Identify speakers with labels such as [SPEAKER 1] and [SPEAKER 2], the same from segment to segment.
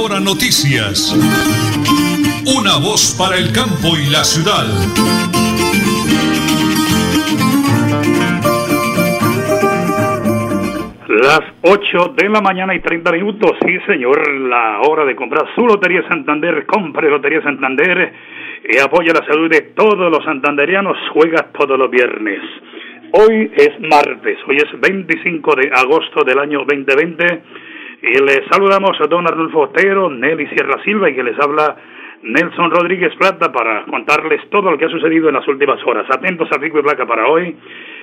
[SPEAKER 1] Hora Noticias. Una voz para el campo y la ciudad.
[SPEAKER 2] Las 8 de la mañana y 30 minutos, sí señor, la hora de comprar su Lotería Santander, compre Lotería Santander y apoya la salud de todos los santanderianos, juega todos los viernes. Hoy es martes, hoy es 25 de agosto del año 2020 y les saludamos a don Arnulfo Otero, Nelly Sierra Silva y que les habla Nelson Rodríguez Plata para contarles todo lo que ha sucedido en las últimas horas. Atentos a pico y placa para hoy,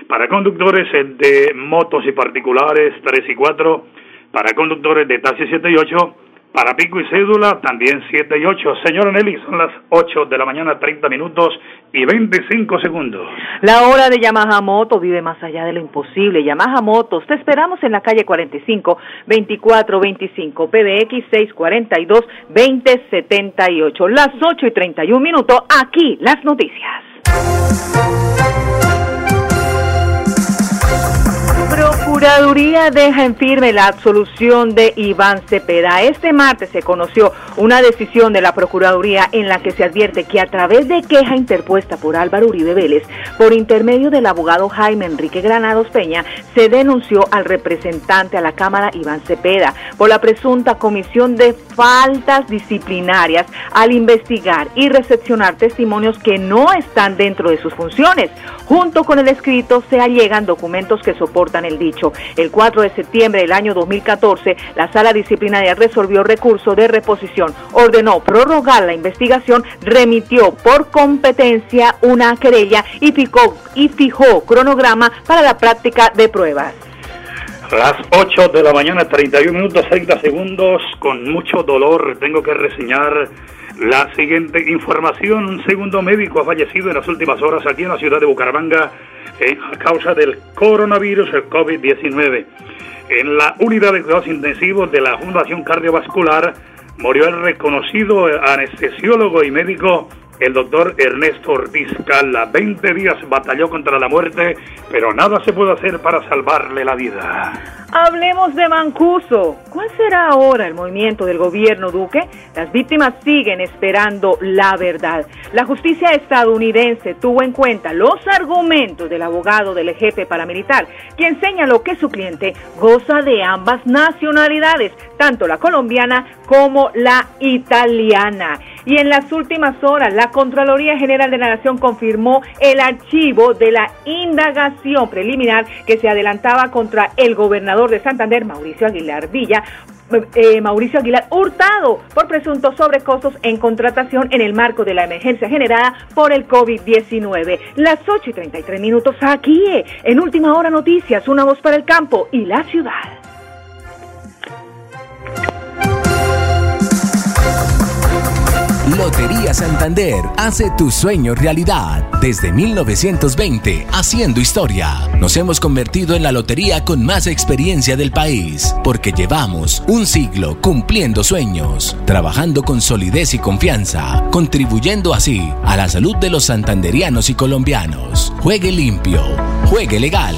[SPEAKER 2] para conductores de motos y particulares 3 y 4, para conductores de taxi 7 y 8, para pico y cédula, también 7 y 8. Señora Nelly, son las 8 de la mañana, 30 minutos y 25 segundos.
[SPEAKER 3] La hora de Yamaha Moto vive más allá de lo imposible. Yamaha Motos, te esperamos en la calle 45, 2425, PBX 642, 2078. Las 8 y 31 minutos, aquí las noticias. Procuraduría deja en firme la absolución de Iván Cepeda. Este martes se conoció una decisión de la Procuraduría en la que se advierte que a través de queja interpuesta por Álvaro Uribe Vélez, por intermedio del abogado Jaime Enrique Granados Peña, se denunció al representante a la Cámara Iván Cepeda por la presunta comisión de faltas disciplinarias al investigar y recepcionar testimonios que no están dentro de sus funciones. Junto con el escrito se allegan documentos que soportan el dicho. El 4 de septiembre del año 2014, la sala disciplinaria resolvió recurso de reposición, ordenó prorrogar la investigación, remitió por competencia una querella y fijó, y fijó cronograma para la práctica de pruebas.
[SPEAKER 2] Las 8 de la mañana, 31 minutos 30 segundos, con mucho dolor tengo que reseñar la siguiente información. Un segundo médico ha fallecido en las últimas horas aquí en la ciudad de Bucaramanga eh, a causa del coronavirus, el COVID-19. En la unidad de cuidados intensivos de la Fundación Cardiovascular murió el reconocido anestesiólogo y médico el doctor Ernesto Ortiz Cala. 20 días batalló contra la muerte, pero nada se puede hacer para salvarle la vida.
[SPEAKER 3] Hablemos de Mancuso. ¿Cuál será ahora el movimiento del gobierno Duque? Las víctimas siguen esperando la verdad. La justicia estadounidense tuvo en cuenta los argumentos del abogado del jefe paramilitar, quien señaló que su cliente goza de ambas nacionalidades, tanto la colombiana como la italiana. Y en las últimas horas, la Contraloría General de la Nación confirmó el archivo de la indagación preliminar que se adelantaba contra el gobernador de Santander, Mauricio Aguilar Villa, eh, Mauricio Aguilar Hurtado por presuntos sobrecostos en contratación en el marco de la emergencia generada por el COVID-19. Las 8 y 33 minutos aquí, en Última Hora Noticias, una voz para el campo y la ciudad.
[SPEAKER 4] Lotería Santander hace tu sueño realidad. Desde 1920, haciendo historia. Nos hemos convertido en la lotería con más experiencia del país, porque llevamos un siglo cumpliendo sueños, trabajando con solidez y confianza, contribuyendo así a la salud de los santanderianos y colombianos. Juegue limpio, juegue legal.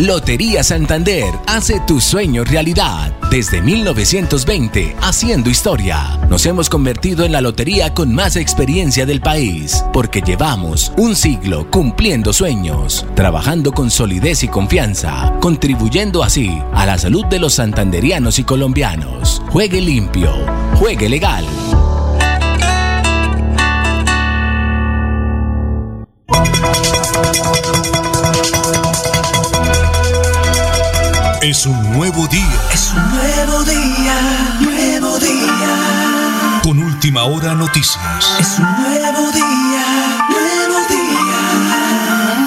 [SPEAKER 4] Lotería Santander hace tu sueño realidad. Desde 1920, haciendo historia. Nos hemos convertido en la lotería con más experiencia del país, porque llevamos un siglo cumpliendo sueños, trabajando con solidez y confianza, contribuyendo así a la salud de los santanderianos y colombianos. Juegue limpio, juegue legal.
[SPEAKER 1] Es un nuevo día.
[SPEAKER 5] Es un nuevo día, nuevo día.
[SPEAKER 1] Con última hora noticias.
[SPEAKER 5] Es un nuevo día, nuevo día.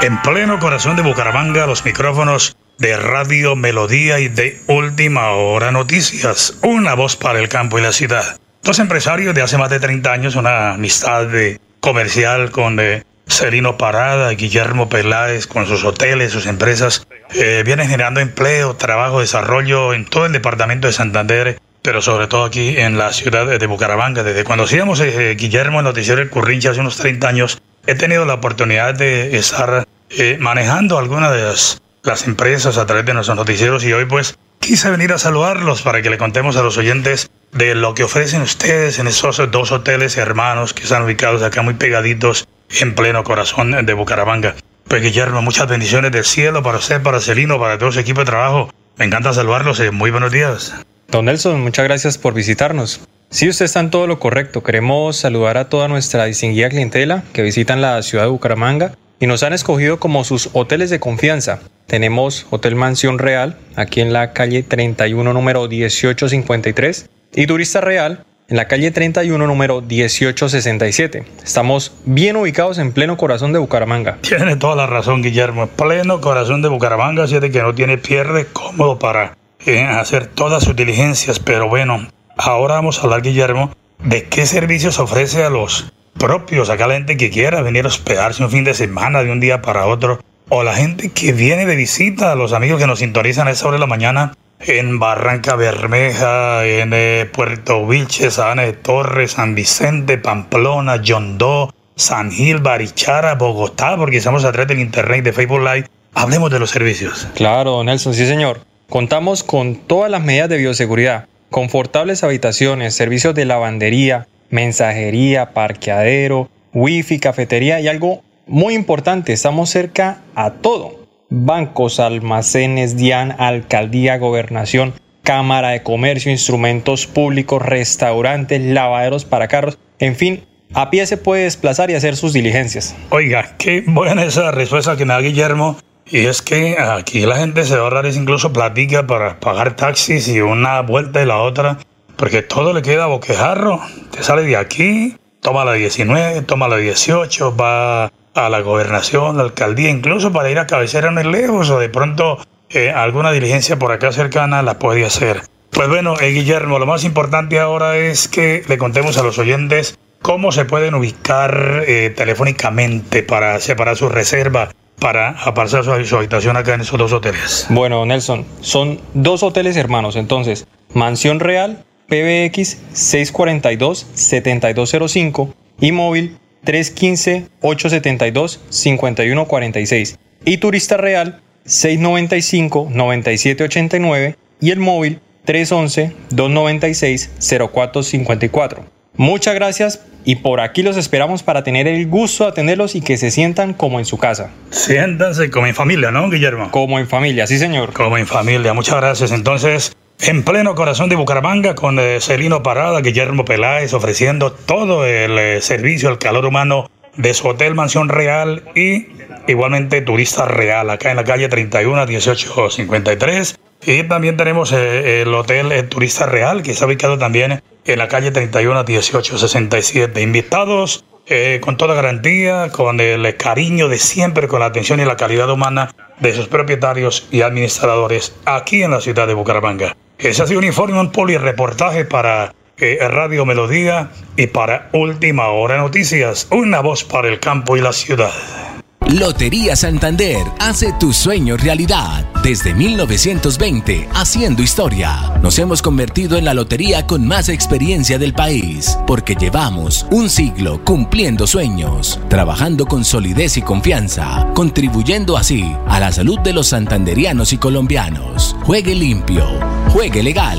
[SPEAKER 2] En pleno corazón de Bucaramanga, los micrófonos de Radio Melodía y de Última Hora Noticias. Una voz para el campo y la ciudad. Dos empresarios de hace más de 30 años, una amistad de comercial con eh, Celino Parada, Guillermo Peláez, con sus hoteles, sus empresas, eh, vienen generando empleo, trabajo, desarrollo en todo el departamento de Santander, pero sobre todo aquí en la ciudad de Bucaramanga. Desde cuando hacíamos eh, Guillermo el noticiero El Currincha hace unos 30 años, he tenido la oportunidad de estar eh, manejando algunas de las, las empresas a través de nuestros noticieros y hoy pues quise venir a saludarlos para que le contemos a los oyentes de lo que ofrecen ustedes en esos dos hoteles hermanos que están ubicados acá muy pegaditos en pleno corazón de Bucaramanga. Pues Guillermo, muchas bendiciones del cielo para usted, para Celino, para todo su equipo de trabajo. Me encanta saludarlos. Eh, muy buenos días.
[SPEAKER 6] Don Nelson, muchas gracias por visitarnos. Sí, usted está en todo lo correcto. Queremos saludar a toda nuestra distinguida clientela que visitan la ciudad de Bucaramanga y nos han escogido como sus hoteles de confianza. Tenemos Hotel Mansión Real, aquí en la calle 31, número 1853, y Turista Real, en la calle 31, número 1867. Estamos bien ubicados en pleno corazón de Bucaramanga.
[SPEAKER 2] Tiene toda la razón, Guillermo. Pleno corazón de Bucaramanga, así de que no tiene pierde cómodo para eh, hacer todas sus diligencias. Pero bueno, ahora vamos a hablar, Guillermo, de qué servicios ofrece a los propios, acá la gente que quiera venir a hospedarse un fin de semana de un día para otro, o la gente que viene de visita, los amigos que nos sintonizan a esa hora de la mañana en Barranca Bermeja, en eh, Puerto Vilches, Sabana Torres, San Vicente, Pamplona, Yondó, San Gil, Barichara, Bogotá, porque estamos a través del internet de Facebook Live. Hablemos de los servicios.
[SPEAKER 6] Claro, Nelson, sí señor. Contamos con todas las medidas de bioseguridad, confortables habitaciones, servicios de lavandería, mensajería, parqueadero, wifi, cafetería y algo muy importante, estamos cerca a todo bancos, almacenes, DIAN, alcaldía, gobernación, cámara de comercio, instrumentos públicos, restaurantes, lavaderos para carros, en fin, a pie se puede desplazar y hacer sus diligencias.
[SPEAKER 2] Oiga, qué buena esa respuesta que me da Guillermo. Y es que aquí la gente se va a ahorrar incluso platica para pagar taxis y una vuelta y la otra, porque todo le queda boquejarro. Te sale de aquí, toma la 19, toma la 18, va a la gobernación, la alcaldía, incluso para ir a cabecera no es lejos o de pronto eh, alguna diligencia por acá cercana la puede hacer. Pues bueno, eh, Guillermo, lo más importante ahora es que le contemos a los oyentes cómo se pueden ubicar eh, telefónicamente para separar su reserva para apartar su, su habitación acá en esos dos hoteles.
[SPEAKER 6] Bueno, Nelson, son dos hoteles hermanos, entonces, Mansión Real, PBX 642-7205 y móvil 315-872-5146 y Turista Real 695-9789 y el móvil 311-296-0454. Muchas gracias y por aquí los esperamos para tener el gusto de atenderlos y que se sientan como en su casa.
[SPEAKER 2] Siéntanse como en familia, ¿no, Guillermo?
[SPEAKER 6] Como en familia, sí, señor.
[SPEAKER 2] Como en familia, muchas gracias. Entonces, en pleno corazón de Bucaramanga, con eh, Celino Parada, Guillermo Peláez, ofreciendo todo el eh, servicio al calor humano de su Hotel Mansión Real y igualmente Turista Real, acá en la calle 31 1853. Y también tenemos eh, el Hotel eh, Turista Real, que está ubicado también en la calle 31 1867. Invitados con toda garantía, con el cariño de siempre, con la atención y la calidad humana de sus propietarios y administradores aquí en la ciudad de Bucaramanga. Ese ha sido un informe, un polireportaje para Radio Melodía y para Última Hora Noticias, una voz para el campo y la ciudad.
[SPEAKER 4] Lotería Santander hace tu sueño realidad. Desde 1920, haciendo historia. Nos hemos convertido en la lotería con más experiencia del país, porque llevamos un siglo cumpliendo sueños, trabajando con solidez y confianza, contribuyendo así a la salud de los santanderianos y colombianos. Juegue limpio, juegue legal.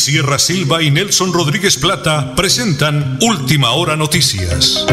[SPEAKER 1] Sierra Silva y Nelson Rodríguez Plata presentan Última Hora Noticias.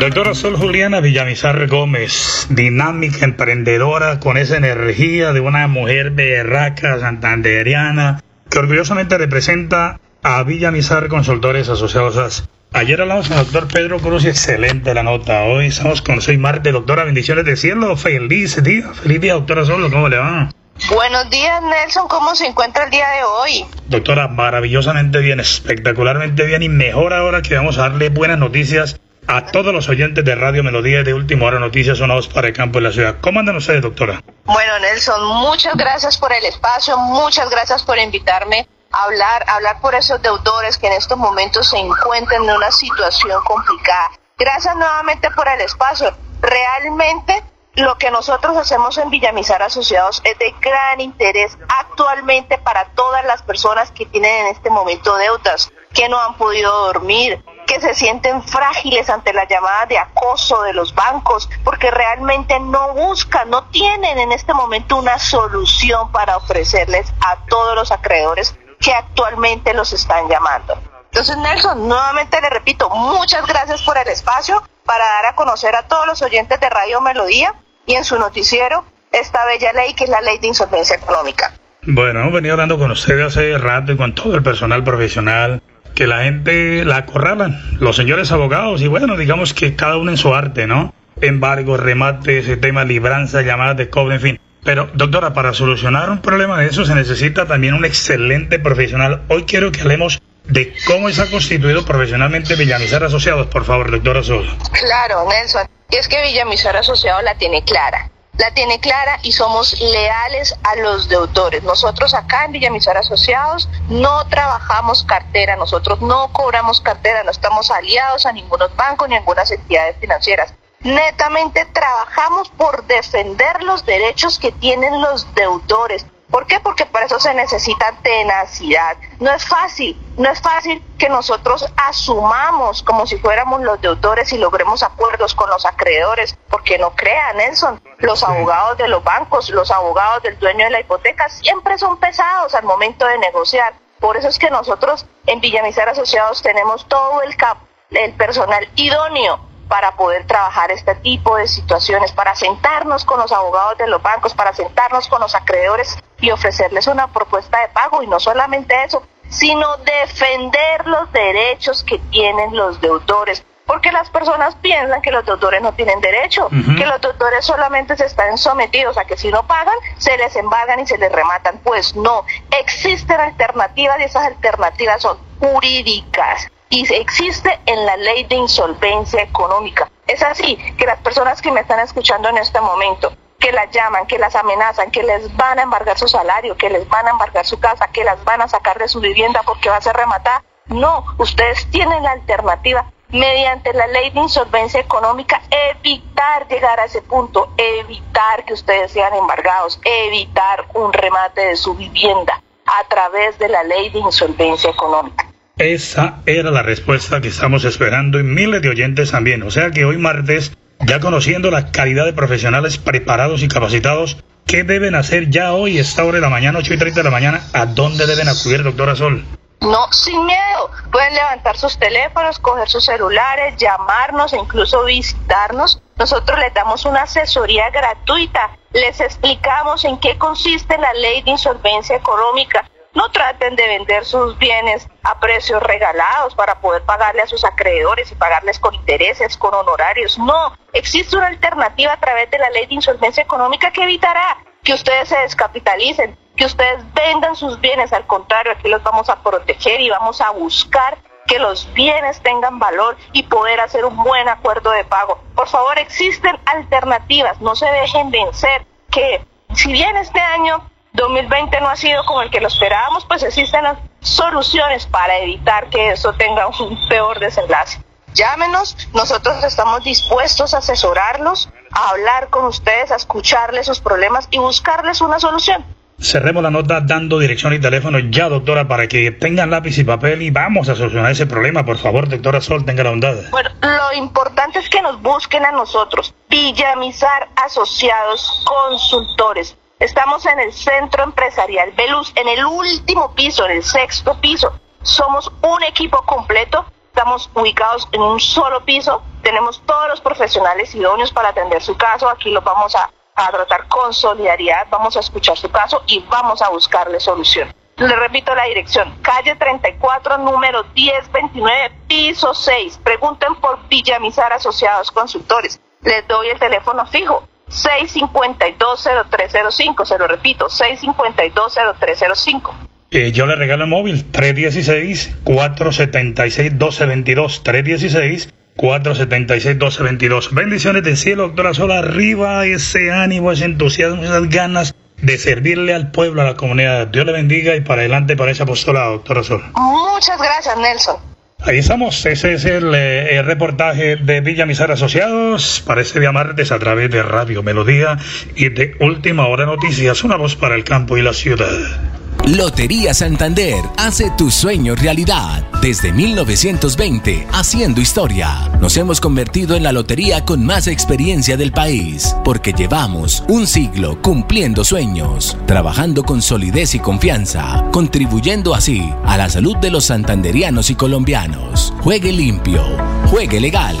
[SPEAKER 2] Doctora Sol Juliana Villamizar Gómez, dinámica, emprendedora, con esa energía de una mujer berraca, santanderiana, que orgullosamente representa a Villamizar Consultores Asociados Ayer hablamos con el doctor Pedro Cruz y excelente la nota. Hoy estamos con Soy Marte, doctora, bendiciones del cielo. Feliz día, feliz día, doctora Solo, ¿cómo le va?
[SPEAKER 7] Buenos días, Nelson. ¿Cómo se encuentra el día de hoy?
[SPEAKER 2] Doctora, maravillosamente bien, espectacularmente bien y mejor ahora que vamos a darle buenas noticias a todos los oyentes de Radio Melodía de Última Hora Noticias Sonados para el Campo de la Ciudad. ¿Cómo andan ustedes, doctora?
[SPEAKER 7] Bueno, Nelson, muchas gracias por el espacio, muchas gracias por invitarme hablar, hablar por esos deudores que en estos momentos se encuentran en una situación complicada. Gracias nuevamente por el espacio. Realmente lo que nosotros hacemos en Villamizar Asociados es de gran interés actualmente para todas las personas que tienen en este momento deudas, que no han podido dormir, que se sienten frágiles ante la llamada de acoso de los bancos, porque realmente no buscan, no tienen en este momento una solución para ofrecerles a todos los acreedores que actualmente los están llamando. Entonces, Nelson, nuevamente le repito, muchas gracias por el espacio para dar a conocer a todos los oyentes de Radio Melodía y en su noticiero esta bella ley que es la ley de insolvencia económica.
[SPEAKER 2] Bueno, hemos venido hablando con ustedes hace rato y con todo el personal profesional, que la gente la acorralan, los señores abogados, y bueno, digamos que cada uno en su arte, ¿no? Embargo, remate, ese tema, libranza, llamadas de cobre, en fin. Pero, doctora, para solucionar un problema de eso se necesita también un excelente profesional. Hoy quiero que hablemos de cómo se ha constituido profesionalmente Villamizar Asociados, por favor, doctora Sol.
[SPEAKER 7] Claro, Nelson. Y es que Villamizar Asociados la tiene clara. La tiene clara y somos leales a los deudores. Nosotros acá en Villamizar Asociados no trabajamos cartera, nosotros no cobramos cartera, no estamos aliados a ningunos bancos ni a ninguna entidades financieras netamente trabajamos por defender los derechos que tienen los deudores. ¿Por qué? Porque para eso se necesita tenacidad. No es fácil, no es fácil que nosotros asumamos como si fuéramos los deudores y logremos acuerdos con los acreedores, porque no crean, Nelson, los abogados de los bancos, los abogados del dueño de la hipoteca siempre son pesados al momento de negociar. Por eso es que nosotros en Villamizar Asociados tenemos todo el, cap el personal idóneo para poder trabajar este tipo de situaciones, para sentarnos con los abogados de los bancos, para sentarnos con los acreedores y ofrecerles una propuesta de pago. Y no solamente eso, sino defender los derechos que tienen los deudores. Porque las personas piensan que los deudores no tienen derecho, que los deudores solamente se están sometidos a que si no pagan, se les embargan y se les rematan. Pues no, existen alternativas y esas alternativas son jurídicas y existe en la ley de insolvencia económica. Es así que las personas que me están escuchando en este momento, que las llaman, que las amenazan, que les van a embargar su salario, que les van a embargar su casa, que las van a sacar de su vivienda porque va a ser rematada. No, ustedes tienen la alternativa mediante la ley de insolvencia económica evitar llegar a ese punto, evitar que ustedes sean embargados, evitar un remate de su vivienda a través de la ley de insolvencia económica.
[SPEAKER 2] Esa era la respuesta que estamos esperando y miles de oyentes también. O sea que hoy martes ya conociendo la calidad de profesionales preparados y capacitados, ¿qué deben hacer ya hoy, esta hora de la mañana, 8 y 30 de la mañana? ¿A dónde deben acudir, doctora Sol?
[SPEAKER 7] No, sin miedo. Pueden levantar sus teléfonos, coger sus celulares, llamarnos e incluso visitarnos. Nosotros les damos una asesoría gratuita. Les explicamos en qué consiste la ley de insolvencia económica no traten de vender sus bienes a precios regalados para poder pagarle a sus acreedores y pagarles con intereses, con honorarios. No, existe una alternativa a través de la ley de insolvencia económica que evitará que ustedes se descapitalicen, que ustedes vendan sus bienes. Al contrario, aquí los vamos a proteger y vamos a buscar que los bienes tengan valor y poder hacer un buen acuerdo de pago. Por favor, existen alternativas, no se dejen vencer, que si bien este año 2020 no ha sido como el que lo esperábamos, pues existen las soluciones para evitar que eso tenga un peor desenlace. Llámenos, nosotros estamos dispuestos a asesorarlos, a hablar con ustedes, a escucharles sus problemas y buscarles una solución.
[SPEAKER 2] Cerremos la nota dando dirección y teléfono ya, doctora, para que tengan lápiz y papel y vamos a solucionar ese problema. Por favor, doctora Sol, tenga la bondad.
[SPEAKER 7] Bueno, lo importante es que nos busquen a nosotros. Villamizar Asociados Consultores. Estamos en el centro empresarial Belus, en el último piso, en el sexto piso. Somos un equipo completo, estamos ubicados en un solo piso, tenemos todos los profesionales idóneos para atender su caso, aquí lo vamos a, tratar con solidaridad, vamos a escuchar su caso y vamos a buscarle solución. Le repito la dirección, calle 34, número 1029, piso 6. Pregunten por Villamizar Asociados Consultores. Les doy el teléfono fijo, 652-0305, se lo repito, 652-0305.
[SPEAKER 2] Eh, yo le regalo el móvil 316-476-1222, 316-476-1222. Bendiciones del cielo, doctora Sola, arriba ese ánimo, ese entusiasmo, esas ganas de servirle al pueblo, a la comunidad. Dios le bendiga y para adelante para esa apostolado, doctora Sola.
[SPEAKER 7] Muchas gracias, Nelson.
[SPEAKER 2] Ahí estamos, ese es el, eh, reportaje de Villa Misar Asociados para este martes a través de Radio Melodía y de Última Hora Noticias, una voz para el campo y la ciudad.
[SPEAKER 4] Lotería Santander hace tu sueño realidad. Desde 1920, haciendo historia. Nos hemos convertido en la lotería con más experiencia del país, porque llevamos un siglo cumpliendo sueños, trabajando con solidez y confianza, contribuyendo así a la salud de los santanderianos y colombianos. Juegue limpio, juegue legal.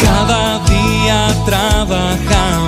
[SPEAKER 5] Cada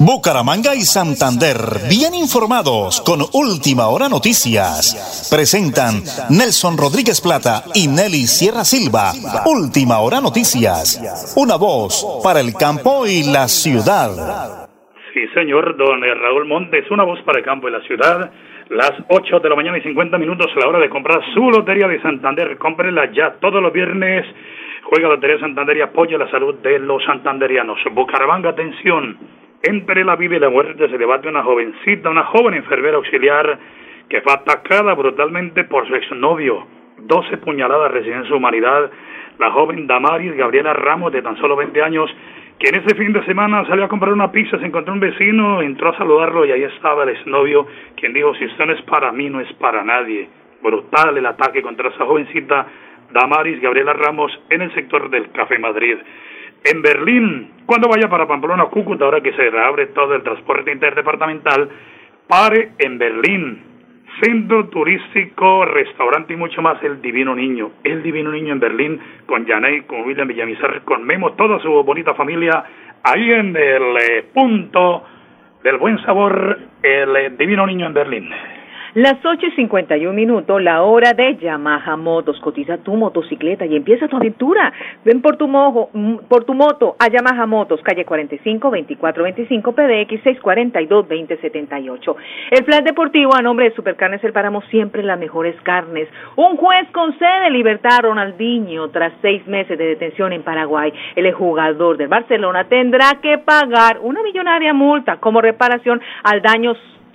[SPEAKER 8] Bucaramanga y Santander, bien informados con Última Hora Noticias. Presentan Nelson Rodríguez Plata y Nelly Sierra Silva. Última Hora Noticias. Una voz para el campo y la ciudad.
[SPEAKER 2] Sí, señor, don Raúl Montes, una voz para el campo y la ciudad. Las 8 de la mañana y 50 minutos, la hora de comprar su Lotería de Santander. Cómprela ya todos los viernes. Juega Lotería Santander y apoya la salud de los santanderianos. Bucaramanga, atención. Entre la vida y la muerte se debate una jovencita, una joven enfermera auxiliar que fue atacada brutalmente por su exnovio. Doce puñaladas reciben su humanidad. La joven Damaris Gabriela Ramos, de tan solo 20 años, que en ese fin de semana salió a comprar una pizza, se encontró un vecino, entró a saludarlo y ahí estaba el exnovio, quien dijo, si usted no es para mí, no es para nadie. Brutal el ataque contra esa jovencita Damaris Gabriela Ramos en el sector del Café Madrid en Berlín, cuando vaya para Pamplona Cúcuta, ahora que se reabre todo el transporte interdepartamental, pare en Berlín. Centro turístico, restaurante y mucho más, El Divino Niño. El Divino Niño en Berlín, con Janey, con William Villamizar, con Memo, toda su bonita familia, ahí en el eh, punto del buen sabor, El Divino Niño en Berlín.
[SPEAKER 3] Las 8 y 51 minutos, la hora de Yamaha Motos. Cotiza tu motocicleta y empieza tu aventura. Ven por tu, mojo, mm, por tu moto a Yamaha Motos, calle 45, 2425, PDX 642 2078. El plan deportivo a nombre de Supercarnes El Páramo, siempre las mejores carnes. Un juez concede libertad a Ronaldinho tras seis meses de detención en Paraguay. El jugador del Barcelona tendrá que pagar una millonaria multa como reparación al daño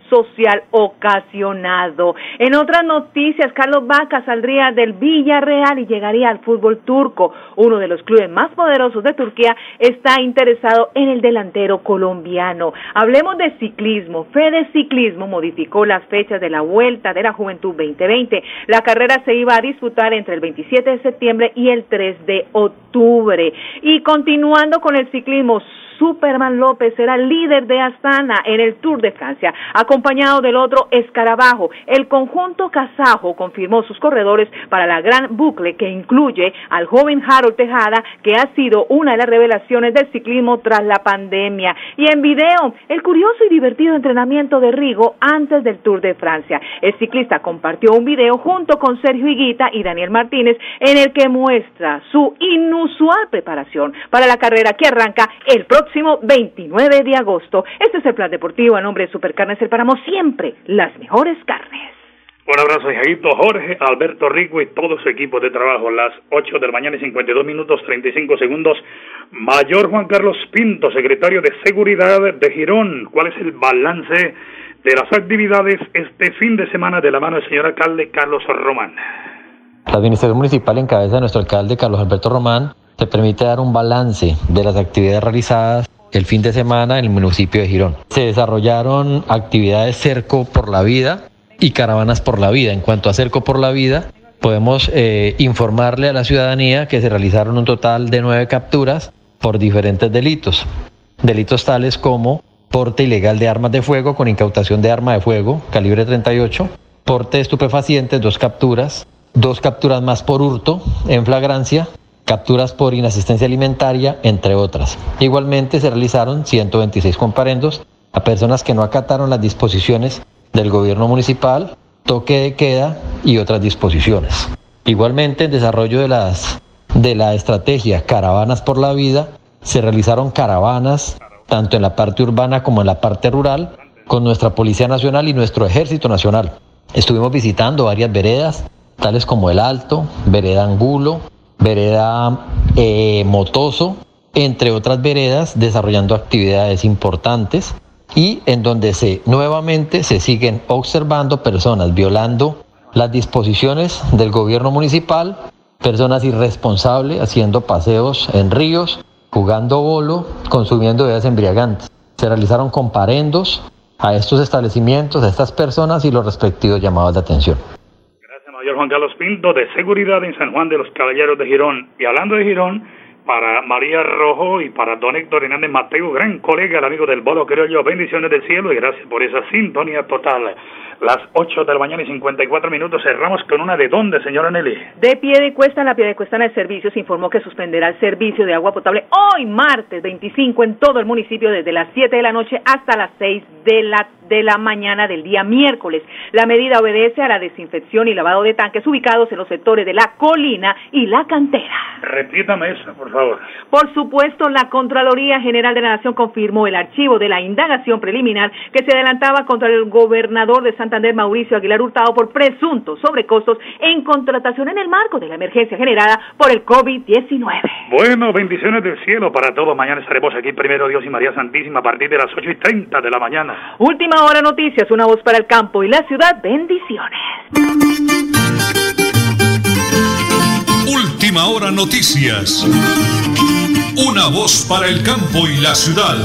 [SPEAKER 3] social ocasionado. En otras noticias, Carlos Vaca saldría del Villarreal y llegaría al fútbol turco. Uno de los clubes más poderosos de Turquía está interesado en el delantero colombiano. Hablemos de ciclismo. Fede Ciclismo modificó las fechas de la Vuelta de la Juventud 2020. La carrera se iba a disputar entre el 27 de septiembre y el 3 de octubre. Y continuando con el ciclismo, Superman López será líder de Astana en el Tour de Francia, acompañado del otro Escarabajo. El conjunto kazajo confirmó sus corredores para la gran bucle que incluye al joven Harold Tejada, que ha sido una de las revelaciones del ciclismo tras la pandemia. Y en video, el curioso y divertido entrenamiento de Rigo antes del Tour de Francia. El ciclista compartió un video junto con Sergio Higuita y Daniel Martínez en el que muestra su inusual preparación para la carrera que arranca el próximo próximo 29 de agosto. Este es el plan deportivo a nombre de Supercarnes El Páramo, siempre las mejores carnes.
[SPEAKER 2] Un abrazo, Jaito, Jorge, Alberto Rico y todo su equipo de trabajo. Las 8 de la mañana y 52 minutos 35 segundos. Mayor Juan Carlos Pinto, secretario de Seguridad de Girón. ¿Cuál es el balance de las actividades este fin de semana de la mano del señor alcalde Carlos Román?
[SPEAKER 9] La administración municipal en cabeza de nuestro alcalde Carlos Alberto Román se permite dar un balance de las actividades realizadas el fin de semana en el municipio de Girón. Se desarrollaron actividades cerco por la vida y caravanas por la vida. En cuanto a cerco por la vida, podemos eh, informarle a la ciudadanía que se realizaron un total de nueve capturas por diferentes delitos. Delitos tales como porte ilegal de armas de fuego con incautación de arma de fuego calibre 38, porte de estupefacientes, dos capturas, dos capturas más por hurto en flagrancia, capturas por inasistencia alimentaria, entre otras. Igualmente se realizaron 126 comparendos a personas que no acataron las disposiciones del gobierno municipal, toque de queda y otras disposiciones. Igualmente, en desarrollo de, las, de la estrategia Caravanas por la Vida, se realizaron caravanas tanto en la parte urbana como en la parte rural con nuestra Policía Nacional y nuestro Ejército Nacional. Estuvimos visitando varias veredas, tales como El Alto, Vereda Angulo, vereda eh, Motoso, entre otras veredas, desarrollando actividades importantes y en donde se nuevamente se siguen observando personas violando las disposiciones del gobierno municipal, personas irresponsables haciendo paseos en ríos, jugando bolo, consumiendo bebidas embriagantes. Se realizaron comparendos a estos establecimientos, a estas personas y los respectivos llamados de atención.
[SPEAKER 2] Mayor Juan Carlos Pinto de Seguridad en San Juan de los Caballeros de Girón. Y hablando de Girón, para María Rojo y para don Héctor Hernández Mateo, gran colega, el amigo del bolo creo yo, bendiciones del cielo y gracias por esa sintonía total. Las 8 de la mañana y 54 minutos cerramos con una de dónde, señora Nelly.
[SPEAKER 3] De pie de cuesta, la pie de cuesta en el servicio se informó que suspenderá el servicio de agua potable hoy martes 25 en todo el municipio desde las 7 de la noche hasta las 6 de la de la mañana del día miércoles. La medida obedece a la desinfección y lavado de tanques ubicados en los sectores de la colina y la cantera.
[SPEAKER 2] Repítame eso, por favor.
[SPEAKER 3] Por supuesto, la Contraloría General de la Nación confirmó el archivo de la indagación preliminar que se adelantaba contra el gobernador de Santander, Mauricio Aguilar Hurtado, por presuntos sobrecostos en contratación en el marco de la emergencia generada por el COVID-19.
[SPEAKER 2] Bueno, bendiciones del cielo para todos. Mañana estaremos aquí, primero Dios y María Santísima, a partir de las 8 y 30 de la mañana.
[SPEAKER 3] Última hora noticias, una voz para el campo y la ciudad. Bendiciones.
[SPEAKER 1] Última hora noticias. Una voz para el campo y la ciudad.